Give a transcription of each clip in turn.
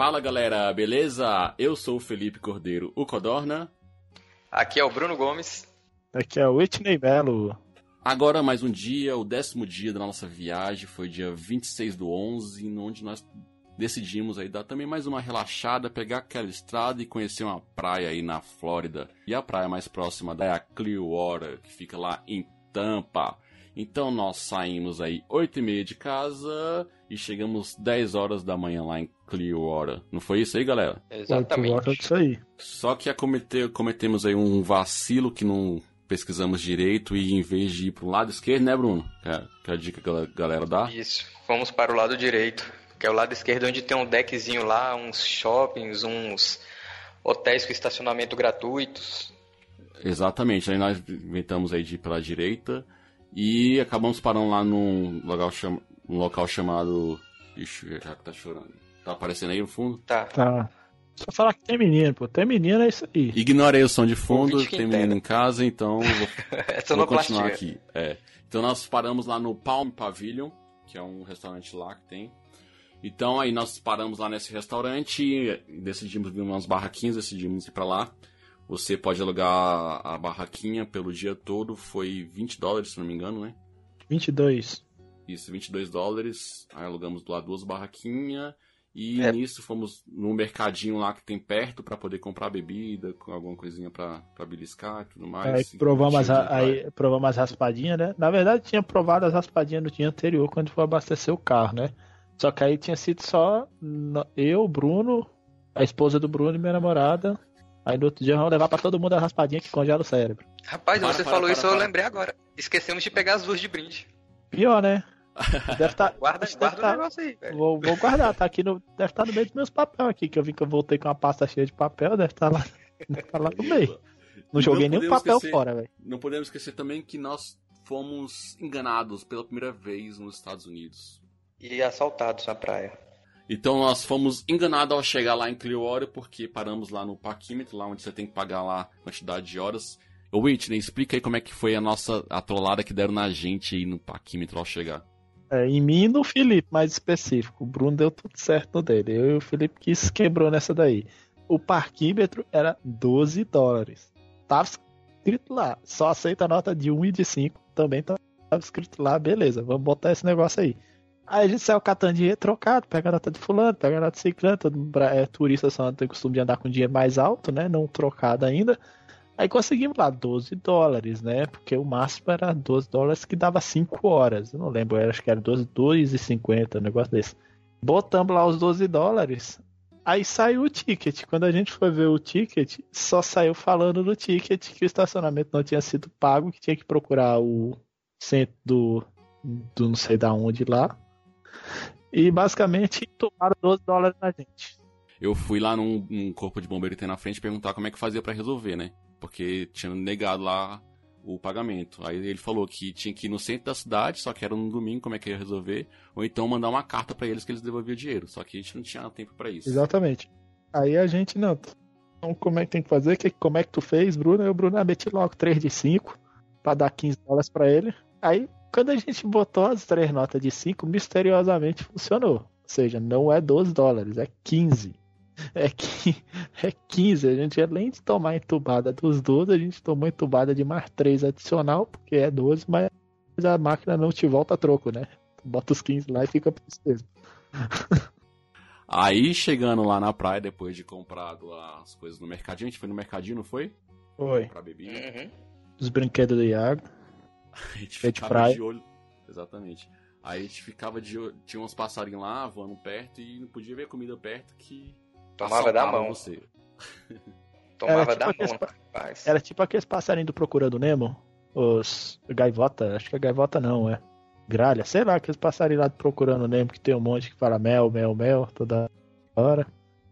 Fala galera, beleza? Eu sou o Felipe Cordeiro, o Codorna. Aqui é o Bruno Gomes. Aqui é o Whitney Belo. Agora mais um dia, o décimo dia da nossa viagem, foi dia 26 do 11, onde nós decidimos aí dar também mais uma relaxada, pegar aquela estrada e conhecer uma praia aí na Flórida. E a praia mais próxima da é a Clearwater, que fica lá em Tampa. Então nós saímos aí 8 e meia de casa e chegamos 10 horas da manhã lá em Clearwater. Não foi isso aí, galera? Exatamente. Isso aí. Só que cometer, cometemos aí um vacilo que não pesquisamos direito e em vez de ir pro lado esquerdo, né, Bruno? Que é, que é a dica que a galera dá. Isso, fomos para o lado direito, que é o lado esquerdo onde tem um deckzinho lá, uns shoppings, uns hotéis com estacionamento gratuitos. Exatamente, aí nós inventamos aí de ir pela direita e acabamos parando lá num local, cham... num local chamado. Ixi, já que tá chorando. Tá aparecendo aí no fundo? Tá. Tá. Só falar que tem menino, pô. Tem menino, é isso aí. Ignorei o som de fundo, tem menino entenda. em casa, então vou, vou não continuar aqui. É. Então nós paramos lá no Palm Pavilion, que é um restaurante lá que tem. Então aí nós paramos lá nesse restaurante e decidimos vir umas barraquinhas, decidimos ir pra lá. Você pode alugar a barraquinha pelo dia todo, foi 20 dólares, se não me engano, né? 22. Isso, 22 dólares. Aí alugamos lá duas barraquinhas. E É. nisso fomos no mercadinho lá que tem perto pra poder comprar bebida, com alguma coisinha pra, pra beliscar e tudo mais. Aí E provamos praia. aí provamos as raspadinhas, né? Na verdade, tinha provado as raspadinhas no dia anterior, quando foi abastecer o carro, né? Só que aí tinha sido só eu, Bruno, a esposa do Bruno e minha namorada. Aí no outro dia vamos levar pra todo mundo a raspadinha que congela o cérebro. Rapaz, Para, você para, falou para, isso, eu para. lembrei agora. Esquecemos de pegar as duas de brinde. Pior, né? Deve tá, Guarda, deve guarda o tá- negócio aí, velho. Vou, vou guardar, tá aqui no. Deve estar no meio dos meus papéis aqui, que eu vi que eu voltei com uma pasta cheia de papel, deve estar lá, deve tá lá no meio. Não joguei não nenhum papel esquecer- fora, velho. Não podemos esquecer também que nós fomos enganados pela primeira vez nos Estados Unidos. E assaltados na praia. Então nós fomos enganados ao chegar lá em Clearwater porque paramos lá no parquímetro, lá onde você tem que pagar lá a quantidade de horas. Ô Whitney, explica aí como é que foi a nossa a trollada que deram na gente aí no parquímetro ao chegar. É, em mim e no Felipe, mais específico. O Bruno deu tudo certo no dele. Eu e o Felipe que se quebrou nessa daí. O parquímetro era 12 dólares. Tava escrito lá. Só aceita nota de 1 e de 5. Também tava escrito lá. Beleza, vamos botar esse negócio aí. Aí a gente saiu catando dinheiro trocado. Pega a nota de fulano, pega a nota de ciclano. Todo é, turista só tem costume de andar com dinheiro mais alto, né? Não trocado ainda. Aí conseguimos lá 12 dólares, né? Porque o máximo era 12 dólares que dava 5 horas. Eu não lembro, acho que era 12, 2,50, um negócio desse. Botamos lá os 12 dólares. Aí saiu o ticket. Quando a gente foi ver o ticket, só saiu falando no ticket que o estacionamento não tinha sido pago, que tinha que procurar o centro do, do não sei da onde lá. E basicamente tomaram 12 dólares na gente. Eu fui lá num, num corpo de bombeiro que tem na frente perguntar como é que fazia pra resolver, né? Porque tinha negado lá o pagamento. Aí ele falou que tinha que ir no centro da cidade, só que era no domingo, como é que ia resolver, ou então mandar uma carta pra eles que eles devolviam o dinheiro. Só que a gente não tinha tempo pra isso. Exatamente. Aí a gente, não. Então, como é que tem que fazer? Que, como é que tu fez, Bruno? O Bruno ah, meti logo 3 de 5 pra dar 15 dólares pra ele. Aí, quando a gente botou as três notas de 5, misteriosamente funcionou. Ou seja, não é 12 dólares, é 15. É, é 15. A gente, além de tomar entubada dos 12, a gente tomou entubada de mais 3 adicional, porque é 12, mas a máquina não te volta a troco, né? Tu bota os 15 lá e fica mesmo. Aí chegando lá na praia, depois de comprado as coisas no mercadinho, a gente foi no mercadinho, não foi? Foi. Comprar bebida. Uhum. Os brinquedos do Iago. A gente É de ficava praia. de olho. Exatamente. Aí a gente ficava de olho. Tinha uns passarinhos lá voando perto e não podia ver comida perto que. Tomava da mão. Você. Tomava Era da tipo mão, aqueles- rapaz. Era tipo aqueles passarinhos do Procurando Nemo. Os gaivota, acho que é gaivota não, é. Gralha, sei lá, aqueles passarinhos lá do Procurando Nemo que tem um monte que fala mel, mel, mel toda hora.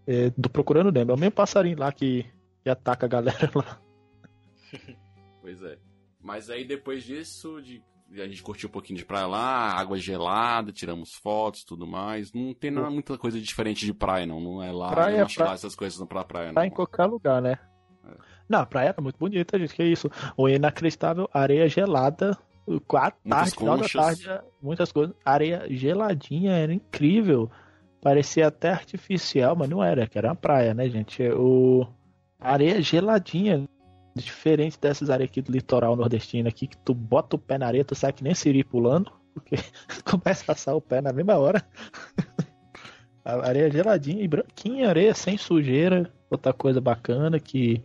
É, do Procurando Nemo, é o mesmo passarinho lá que, que ataca a galera lá. Pois é. Mas aí depois disso, de, a gente curtiu um pouquinho de praia lá, água gelada, tiramos fotos tudo mais. Não tem nada, muita coisa diferente de praia, não. Não é lá, Praia não é essas coisas pra praia, Tá não. em qualquer lugar, né? É. Não, a praia era muito bonita, gente, que isso. O inacreditável, areia gelada. Quatro tarde, final da tarde, muitas coisas. Areia geladinha, era incrível. parecia até artificial, mas não era, que era uma praia, né, gente? O areia geladinha, diferente dessas areias aqui do litoral nordestino aqui, que tu bota o pé na areia, tu sai que nem siri pulando, porque começa a assar o pé na mesma hora. a areia geladinha e branquinha, areia sem sujeira, outra coisa bacana que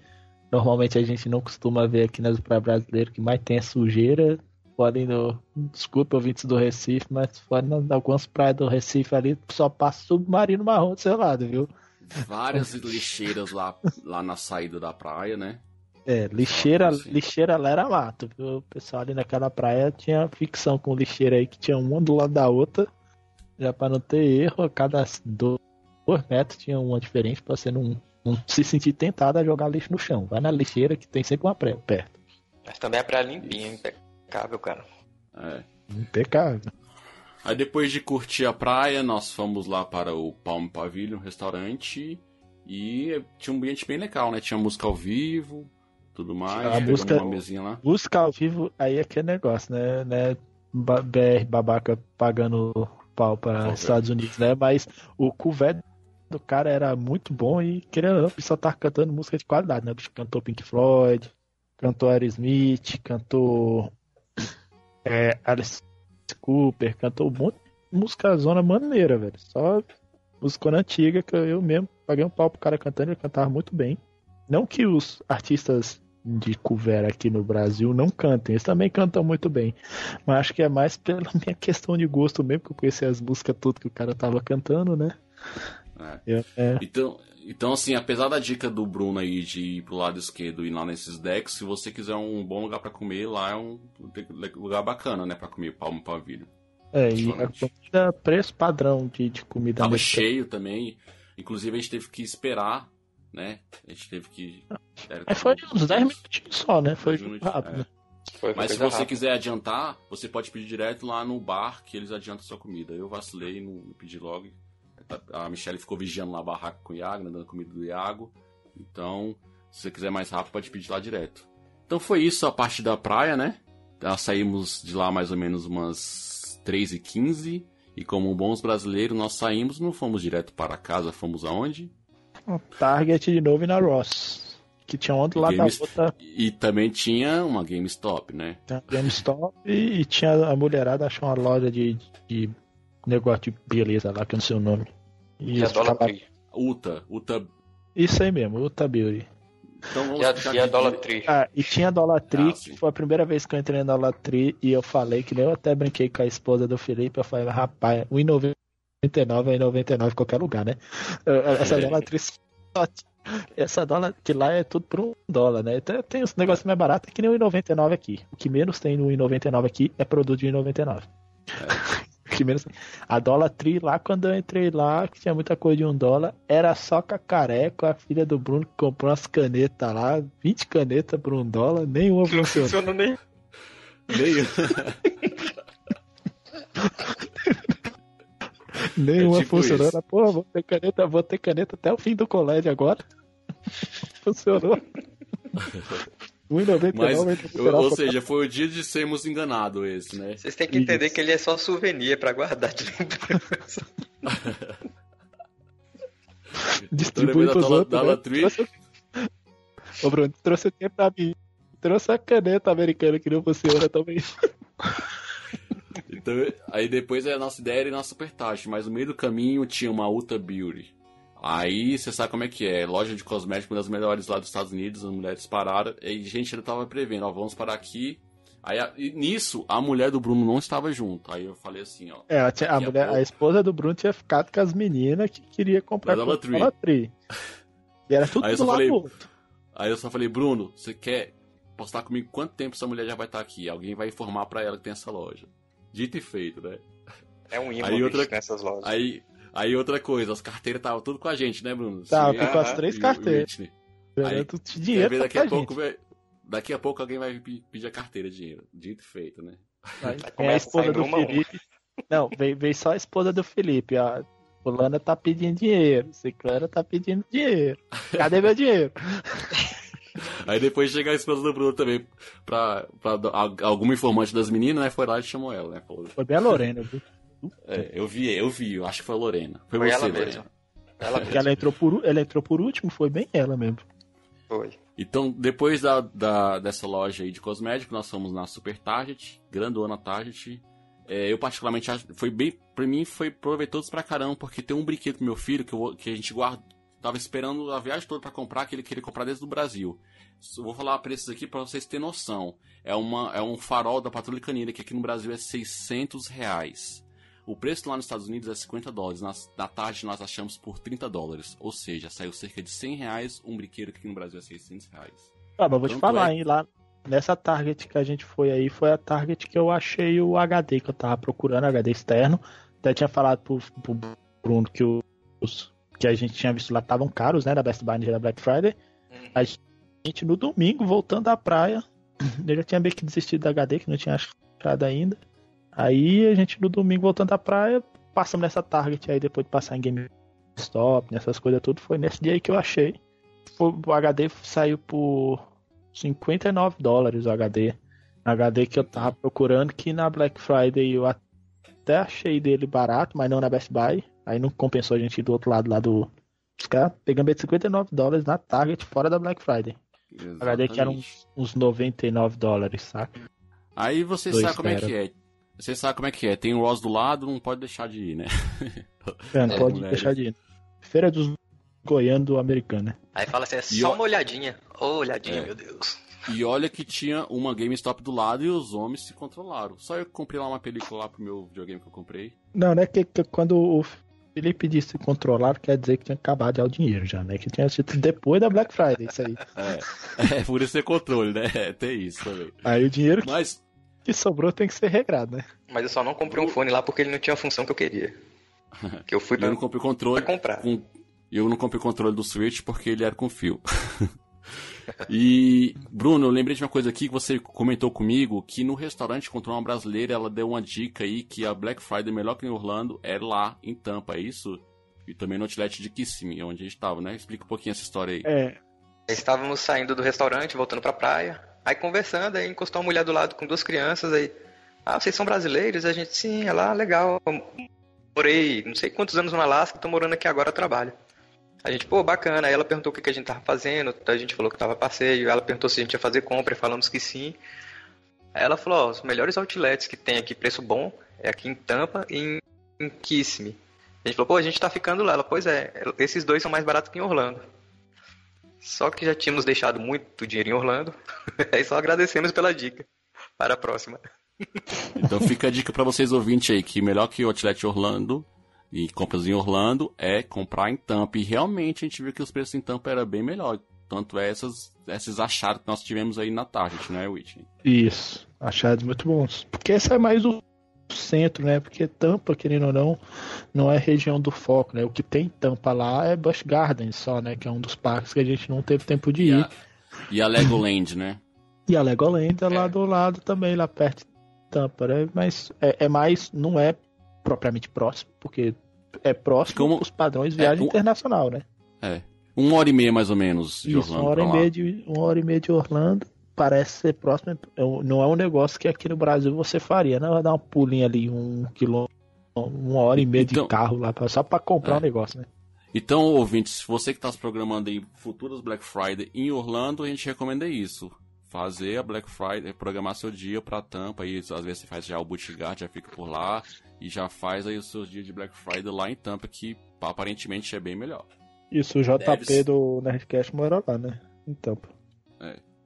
normalmente a gente não costuma ver aqui nas praias brasileiras, que mais tem é sujeira. Podem, no, desculpa, ouvintes do Recife, mas fora algumas praias do Recife ali, só passa submarino marrom do seu lado, viu? Várias lixeiras lá, lá na saída da praia, né? É, lixeira, assim. lixeira lá era mato, viu? O pessoal ali naquela praia tinha ficção com lixeira aí que tinha uma do lado da outra. Já para não ter erro, a cada dois metros tinha uma diferente para você não, não se sentir tentado a jogar lixo no chão. Vai na lixeira que tem sempre uma praia perto. Mas também é praia limpinha, impecável, cara. É. Impecável. Aí depois de curtir a praia, nós fomos lá para o Palm Pavilion, restaurante. E tinha um ambiente bem legal, né? Tinha música ao vivo, tudo mais. A música, uma mesinha lá. Música ao vivo, aí é que é negócio, né? né? BR babaca pagando pau para Estados Unidos, né? Mas o couvert do cara era muito bom e querendo só tá cantando música de qualidade, né? O bicho cantou Pink Floyd, cantou Aerosmith, cantou é, Alice Cooper, cantou um monte de música zona maneira, velho. Só música antiga que eu mesmo paguei um pau pro cara cantando, ele cantava muito bem. Não que os artistas de cover aqui no Brasil não cantem, eles também cantam muito bem. Mas acho que é mais pela minha questão de gosto mesmo, que eu conheci as músicas tudo que o cara tava cantando, né? É. Eu, é... Então, então, assim, apesar da dica do Bruno aí de ir pro lado esquerdo e ir lá nesses decks, se você quiser um bom lugar para comer, lá é um lugar bacana, né, para comer palmo pavilho. É, e a comida, preço padrão de, de comida. Tava cheio também. Inclusive a gente teve que esperar, né? A gente teve que. É, foi uns 10 minutinhos só, né? Foi rápido. É. Foi, Mas se você rápido. quiser adiantar, você pode pedir direto lá no bar que eles adiantam sua comida. Eu vacilei, não pedi logo a Michelle ficou vigiando lá a barraca com o Iago, né, dando comida do Iago. Então, se você quiser mais rápido, pode pedir lá direto. Então foi isso a parte da praia, né? Nós saímos de lá mais ou menos umas 3h15. E como bons brasileiros, nós saímos, não fomos direto para casa, fomos aonde? Target de novo e na Ross. Que tinha ontem lá Game... da outra. E também tinha uma GameStop, né? GameStop e, e tinha a mulherada achou uma loja de, de negócio de beleza lá, que eu não sei o nome. E é Dollar Tree. Uta, Uta. Isso aí mesmo, Uta Beauty. Então vamos e a, e a Dollar Tree. Ah, e tinha Dollar Tree, ah, que foi a primeira vez que eu entrei na Dollar Tree e eu falei, que nem eu até brinquei com a esposa do Felipe, eu falei, rapaz, 1,99 é 99 em qualquer lugar, né? Essa Dollar Tree só essa dólar que lá é tudo por um dólar, né? Então tem os negócios mais baratos que nem o 1,99 aqui. O que menos tem no 1,99 aqui é produto de 1,99. É que menos. A dólar tri lá, quando eu entrei lá, que tinha muita coisa de um dólar, era só cacareco, a filha do Bruno que comprou umas canetas lá, 20 canetas por um dólar, nenhuma funcionou. Funcionou nem. Nenhuma. nenhuma é tipo funcionou. Isso. Porra, vou ter caneta, vou ter caneta até o fim do colégio agora. funcionou. 1,99 Mas, ou seja, foi o dia de sermos enganados esse, né? Vocês têm que entender Isso. que ele é só souvenir pra guardar de lembrança. Distribui pros outros. Da, né? trouxe... Ô Bruno, trouxe tempo pra mim. Trouxe a caneta americana que não funciona também. Então, aí depois a nossa ideia era ir na Super Taxa, mas no meio do caminho tinha uma Ultra Beauty. Aí você sabe como é que é. Loja de cosméticos, uma das melhores lá dos Estados Unidos, as mulheres pararam. E a gente ainda tava prevendo, ó, vamos parar aqui. Aí nisso, a mulher do Bruno não estava junto. Aí eu falei assim, ó. É, a, a, mulher, a, a esposa do Bruno tinha ficado com as meninas que queria comprar Dollar Tree. E era tudo aí do lado falei, outro. Aí eu só falei, Bruno, você quer postar comigo quanto tempo essa mulher já vai estar aqui? Alguém vai informar para ela que tem essa loja. Dito e feito, né? É um imã aí outra, nessas lojas. Aí, Aí outra coisa, as carteiras estavam tudo com a gente, né, Bruno? Tá, com as três carteiras. Aí, dinheiro daqui a pouco, daqui a pouco alguém vai pedir a carteira de dinheiro. Dito e feito, né? Aí, é a esposa do Felipe. Não, veio, veio só a esposa do Felipe. A fulana tá pedindo dinheiro. Ciclana tá pedindo dinheiro. Cadê meu dinheiro? Aí depois chega a esposa do Bruno também pra, pra alguma informante das meninas, né? Foi lá e chamou ela, né? Foi bem a Lorena, viu? É, eu vi, eu vi, eu acho que foi a Lorena. Foi, Foi você, ela Lorena. mesmo. Ela ela entrou, por, ela entrou por último, foi bem ela mesmo. foi. Então, depois da, da- dessa loja aí de cosméticos, nós fomos na Super Target, grandona Target. É, eu particularmente acho, foi bem, pra mim foi proveitoso pra caramba, porque tem um brinquedo pro meu filho que, eu que a gente guarda, tava esperando a viagem toda pra comprar, que ele queria comprar desde o Brasil. Vou falar preços aqui pra vocês terem noção. É, uma, é um farol da Patrulha Canina, que aqui no Brasil é 600 reais. O preço lá nos Estados Unidos é 50 dólares. Na, na tarde nós achamos por 30 dólares. Ou seja, saiu cerca de 100 reais um brinquedo que aqui no Brasil é 600 reais. Ah, mas vou te Tanto falar, é- hein, lá nessa Target que a gente foi aí, foi a Target que eu achei o HD que eu tava procurando, HD externo. Até tinha falado pro, pro Bruno que os que a gente tinha visto lá estavam caros, né, da Best Buy da Black Friday. Hum. A gente no domingo, voltando da praia, eu já tinha meio que desistido da HD, que não tinha achado ainda. Aí a gente no domingo, voltando da praia, passamos nessa Target aí, depois de passar em GameStop, nessas coisas tudo, foi nesse dia aí que eu achei. Foi, o HD saiu por 59 dólares o HD. HD que eu tava procurando, que na Black Friday eu até achei dele barato, mas não na Best Buy. Aí não compensou a gente ir do outro lado lá do. Os caras pegando de 59 dólares na Target fora da Black Friday. HD que era uns, uns 99 dólares, saca? Aí você Dois sabe como é tera. que é. Você sabe como é que é. Tem o Ross do lado, não pode deixar de ir, né? É, não É, pode mulheres. deixar de ir. Feira dos Goianos do americano, né? Aí fala assim, é só uma olhadinha. Ô, olhadinha, É. meu Deus. E olha que tinha uma GameStop do lado e os homens se controlaram. Só eu comprei lá uma película lá pro meu videogame que eu comprei. Não, né? Que, que quando o Felipe disse controlar, quer dizer que tinha acabado já o dinheiro já, né? Que tinha sido depois da Black Friday, isso aí. É, é por isso ter controle, né? É, tem isso também. Aí o dinheiro que- Mas, que sobrou tem que ser regrado, né? Mas eu só não comprei um fone lá porque ele não tinha a função que eu queria. Que eu fui eu pra, não comprei pra controle. comprar. com- Eu não comprei o controle do Switch porque ele era com fio. e, Bruno, eu lembrei de uma coisa aqui que você comentou comigo, que no restaurante encontrou uma brasileira, ela deu uma dica aí que a Black Friday melhor que em Orlando é lá em Tampa, é isso? E também no outlet de Kissimmee, onde a gente tava, né? Explica um pouquinho essa história aí. É, Estávamos saindo do restaurante, voltando pra praia. Aí conversando, aí encostou uma mulher do lado com duas crianças aí. Ah, vocês são brasileiros? A gente, sim, é lá, legal. Morei não sei quantos anos no Alasca, tô morando aqui agora, trabalho. A gente, pô, bacana. Aí ela perguntou o que que a gente tava fazendo, a gente falou que tava passeio. Ela perguntou se a gente ia fazer compra, falamos que sim. Aí ela falou, ó, os melhores outlets que tem aqui, preço bom, é aqui em Tampa e em, em Kissimmee. A gente falou, pô, a gente tá ficando lá. Ela, pois é, esses dois são mais baratos que em Orlando. Só que já tínhamos deixado muito dinheiro em Orlando. Aí só agradecemos pela dica. Para a próxima. Então fica a dica pra vocês ouvintes aí, que melhor que o Outlet Orlando e compras em Orlando é comprar em Tampa. E realmente a gente viu que os preços em Tampa era bem melhor. Tanto é essas, esses achados que nós tivemos aí na Target, não é, Whitney? isso. Achados muito bons. Porque esse é mais o centro, né? Porque Tampa, querendo ou não, não é região do foco, né? O que tem em Tampa lá é Busch Gardens só, né? Que é um dos parques que a gente não teve tempo de E ir. a, e a Legoland, né? E a Legoland é lá É. do lado também, lá perto de Tampa, né? Mas é, é mais, não é propriamente próximo, porque é próximo Como- dos padrões viagem um- internacional, né? É. Uma hora e meia mais ou menos de Isso, Orlando uma hora, e meia de, uma hora e meia de Orlando. Parece ser próximo. é um- Não é um negócio que aqui no Brasil você faria, não? Vai dar um pulinho ali, um quilômetro, uma hora e meia Então- de carro lá, só pra comprar É. um negócio, né? Então, ouvintes, você que está se programando em futuras Black Friday em Orlando, a gente recomenda isso. Fazer a Black Friday, programar seu dia pra Tampa, aí às vezes você faz já o Bootguard, já fica por lá, e já faz aí os seus dias de Black Friday lá em Tampa, que aparentemente é bem melhor. Isso, o JP Deve do Nerdcast mora lá, né? Em Tampa.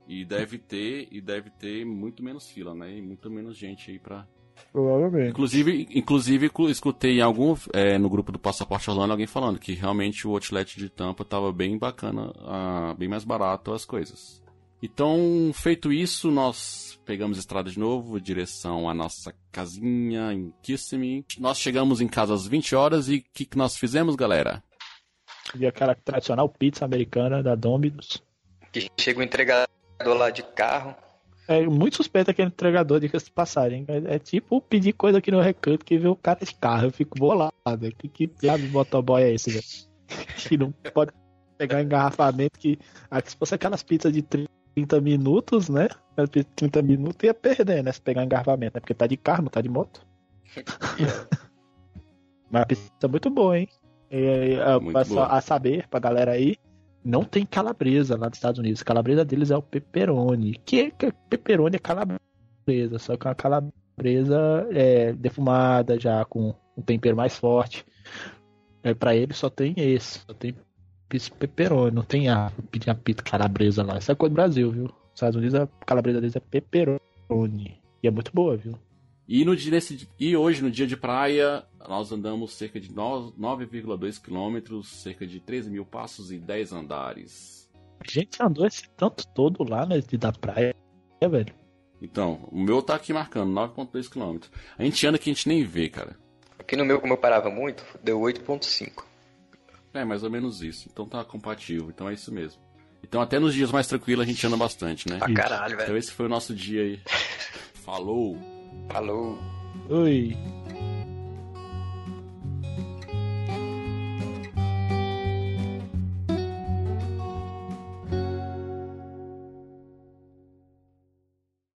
E deve ter, e deve ter muito menos fila, né? E muito menos gente aí pra. Provavelmente. Inclusive, inclusive cu- escutei em algum é, no grupo do Passaporte Orlando alguém falando que realmente o outlet de Tampa tava bem bacana, ah, bem mais barato as coisas. Então, feito isso, nós pegamos a estrada de novo, direção à nossa casinha em Kissimmee. Nós chegamos em casa às 20 horas e o que, que nós fizemos, galera? E aquela tradicional pizza americana da Domino's. Que chega o entregador lá de carro. É muito suspeito aquele entregador, de passagem. É, é tipo pedir coisa aqui no recanto que vê o cara de carro. Eu fico bolado. Que, que diabo de motoboy é esse, velho? Que não pode pegar engarrafamento que. Aqui, se fosse aquelas pizzas de 30 minutos, né? Aquelas pizzas de 30 minutos ia perder, né? Se pegar engarrafamento, né? Porque tá de carro, não tá de moto. Uma pizza muito boa, hein? É, é, Muito boa. A saber, pra galera aí, não tem calabresa lá nos Estados Unidos. A calabresa deles é o pepperoni. Que, é- que é- pepperoni é calabresa, só que é uma calabresa é, defumada já, com um tempero mais forte. É, pra eles só tem esse, só tem pizza pepperoni, não tem a, a pizza calabresa lá. Isso é coisa do Brasil, viu? Nos Estados Unidos a calabresa deles é pepperoni. E é muito boa, viu? E, no dia desse- e hoje, no dia de praia, nós andamos cerca de no- 9,2 quilômetros, cerca de 13 mil passos e 10 andares. A gente andou esse tanto todo lá, né, de- da praia, é, velho. Então, o meu tá aqui marcando 9,2 quilômetros. A gente anda que a gente nem vê, cara. Aqui no meu, como eu parava muito, deu 8.5. É, mais ou menos isso. Então tá compatível. Então é isso mesmo. Então até nos dias mais tranquilos a gente anda bastante, né? Pra caralho, velho. Então esse foi o nosso dia aí. Falou! Falou. Oi.